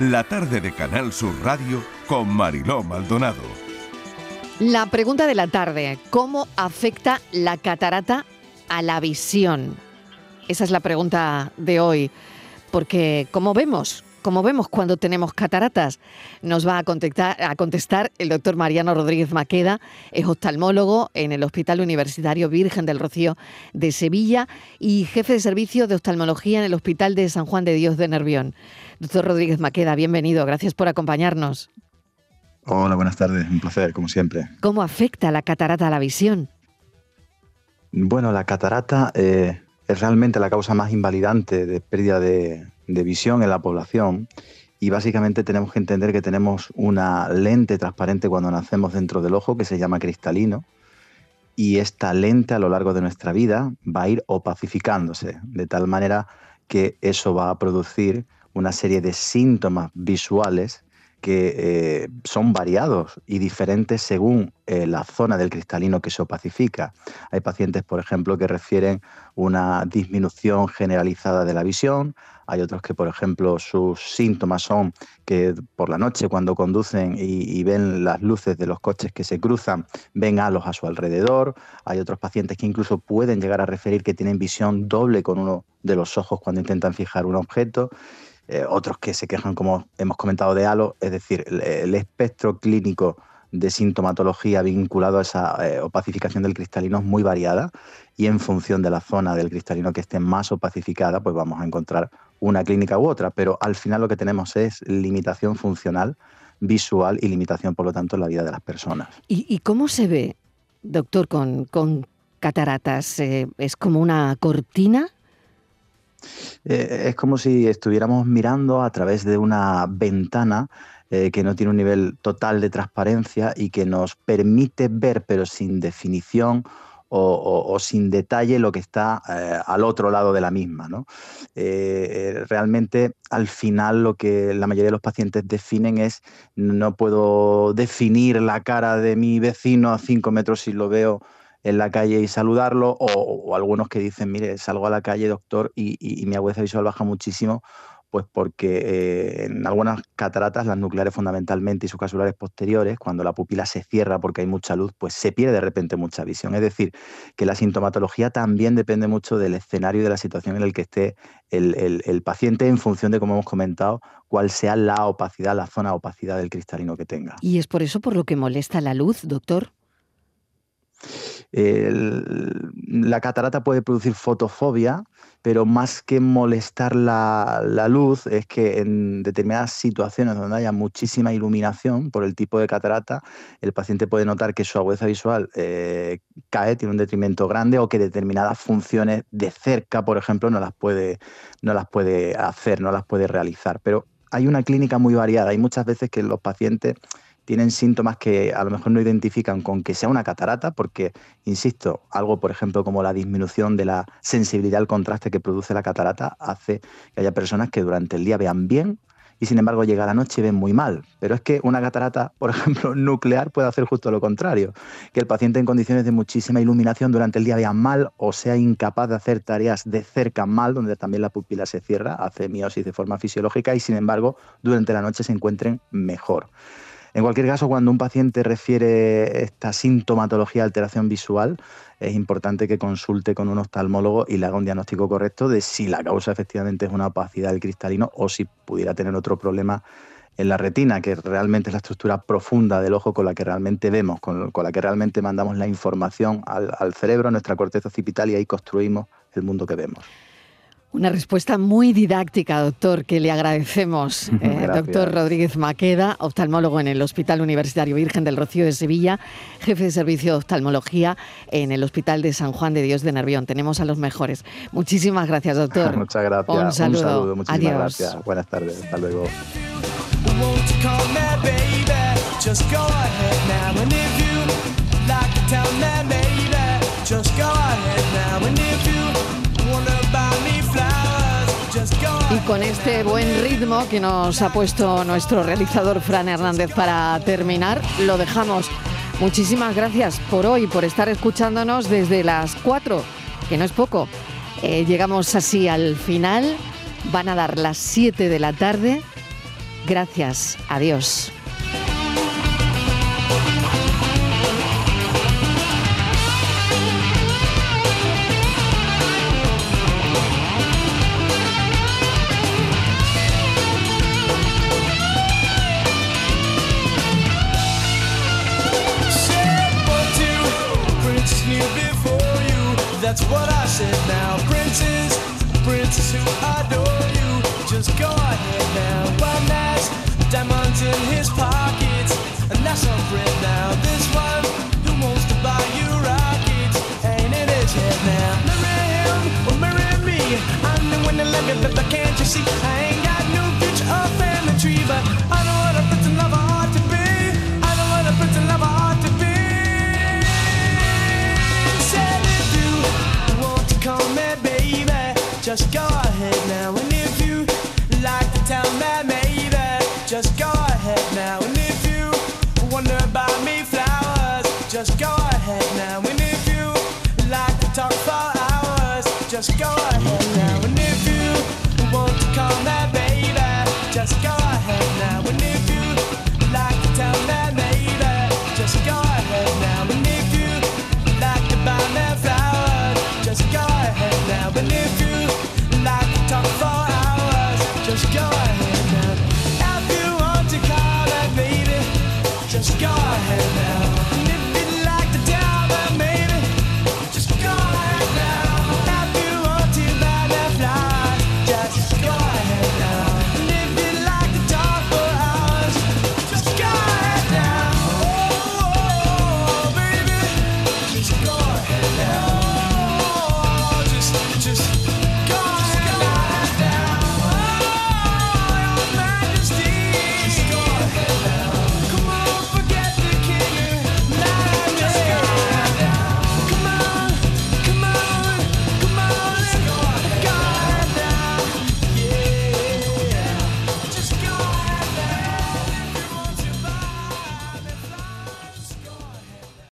la tarde de Canal Sur Radio con Mariló Maldonado. La pregunta de la tarde, ¿cómo afecta la catarata a la visión? Esa es la pregunta de hoy, porque como vemos, como vemos cuando tenemos cataratas, nos va a contestar, a contestar el doctor Mariano Rodríguez Maqueda, es oftalmólogo en el Hospital Universitario Virgen del Rocío de Sevilla y jefe de servicio de oftalmología en el Hospital de San Juan de Dios de Nervión. Doctor Rodríguez Maqueda, bienvenido, gracias por acompañarnos. Hola, buenas tardes, un placer, como siempre. ¿Cómo afecta la catarata a la visión? Bueno, la catarata eh, es realmente la causa más invalidante de pérdida de, de visión en la población y básicamente tenemos que entender que tenemos una lente transparente cuando nacemos dentro del ojo que se llama cristalino y esta lente a lo largo de nuestra vida va a ir opacificándose de tal manera que eso va a producir una serie de síntomas visuales que eh, son variados y diferentes según eh, la zona del cristalino que se opacifica. Hay pacientes, por ejemplo, que refieren una disminución generalizada de la visión, hay otros que, por ejemplo, sus síntomas son que por la noche cuando conducen y, ven las luces de los coches que se cruzan, ven halos a su alrededor. Hay otros pacientes que incluso pueden llegar a referir que tienen visión doble con uno de los ojos cuando intentan fijar un objeto. Eh, otros que se quejan, como hemos comentado, de halo, es decir, el, espectro clínico de sintomatología vinculado a esa eh, opacificación del cristalino es muy variada y en función de la zona del cristalino que esté más opacificada, pues vamos a encontrar una clínica u otra, pero al final lo que tenemos es limitación funcional, visual y limitación, por lo tanto, en la vida de las personas. ¿Y, cómo se ve, doctor, con, cataratas? Eh, ¿Es como una cortina? Eh, es como si estuviéramos mirando a través de una ventana eh, que no tiene un nivel total de transparencia y que nos permite ver, pero sin definición o, sin detalle, lo que está eh, al otro lado de la misma. realmente, al final, lo que la mayoría de los pacientes definen es no puedo definir la cara de mi vecino a cinco metros si lo veo en la calle y saludarlo, o, algunos que dicen, mire, salgo a la calle, doctor, y, mi agudeza visual baja muchísimo, pues porque eh, en algunas cataratas, las nucleares fundamentalmente y sus casulares posteriores, cuando la pupila se cierra porque hay mucha luz, pues se pierde de repente mucha visión. Es decir, que la sintomatología también depende mucho del escenario y de la situación en el que esté el, el paciente en función de, como hemos comentado, cuál sea la opacidad, la zona de opacidad del cristalino que tenga. ¿Y es por eso por lo que molesta la luz, doctor? La catarata puede producir fotofobia, pero más que molestar la, luz, es que en determinadas situaciones donde haya muchísima iluminación por el tipo de catarata, el paciente puede notar que su agudeza visual eh, cae, tiene un detrimento grande o que determinadas funciones de cerca, por ejemplo, no las puede, no las puede hacer, no las puede realizar. Pero hay una clínica muy variada. Hay muchas veces que los pacientes tienen síntomas que a lo mejor no identifican con que sea una catarata, porque, insisto, algo, por ejemplo, como la disminución de la sensibilidad al contraste que produce la catarata, hace que haya personas que durante el día vean bien y sin embargo llega la noche y ven muy mal. Pero es que una catarata, por ejemplo, nuclear puede hacer justo lo contrario, que el paciente en condiciones de muchísima iluminación durante el día vea mal o sea incapaz de hacer tareas de cerca mal, donde también la pupila se cierra, hace miosis de forma fisiológica y sin embargo durante la noche se encuentren mejor. En cualquier caso, cuando un paciente refiere esta sintomatología de alteración visual, es importante que consulte con un oftalmólogo y le haga un diagnóstico correcto de si la causa efectivamente es una opacidad del cristalino o si pudiera tener otro problema en la retina, que realmente es la estructura profunda del ojo con la que realmente vemos, con, la que realmente mandamos la información al, cerebro, nuestra corteza occipital y ahí construimos el mundo que vemos. Una respuesta muy didáctica, doctor, que le agradecemos. Eh, doctor Rodríguez Maqueda, oftalmólogo en el Hospital Universitario Virgen del Rocío de Sevilla, jefe de servicio de oftalmología en el Hospital de San Juan de Dios de Nervión. Tenemos a los mejores. Muchísimas gracias, doctor. Muchas gracias. Un saludo. Un saludo. Muchísimas gracias. Buenas tardes. Hasta luego. con este buen ritmo que nos ha puesto nuestro realizador Fran Hernández para terminar, lo dejamos. Muchísimas gracias por hoy, por estar escuchándonos desde las 4, que no es poco. Eh, llegamos así al final, van a dar las 7 de la tarde. Gracias, adiós. that's what I said now. Princess, princess who adore you, just go ahead now. One has diamonds in his pockets, and that's a friend now. This one who wants to buy you rockets, ain't in his head now. Marry him or marry me. I'm the one that love you, but can't you see I ain't got just go. go ahead.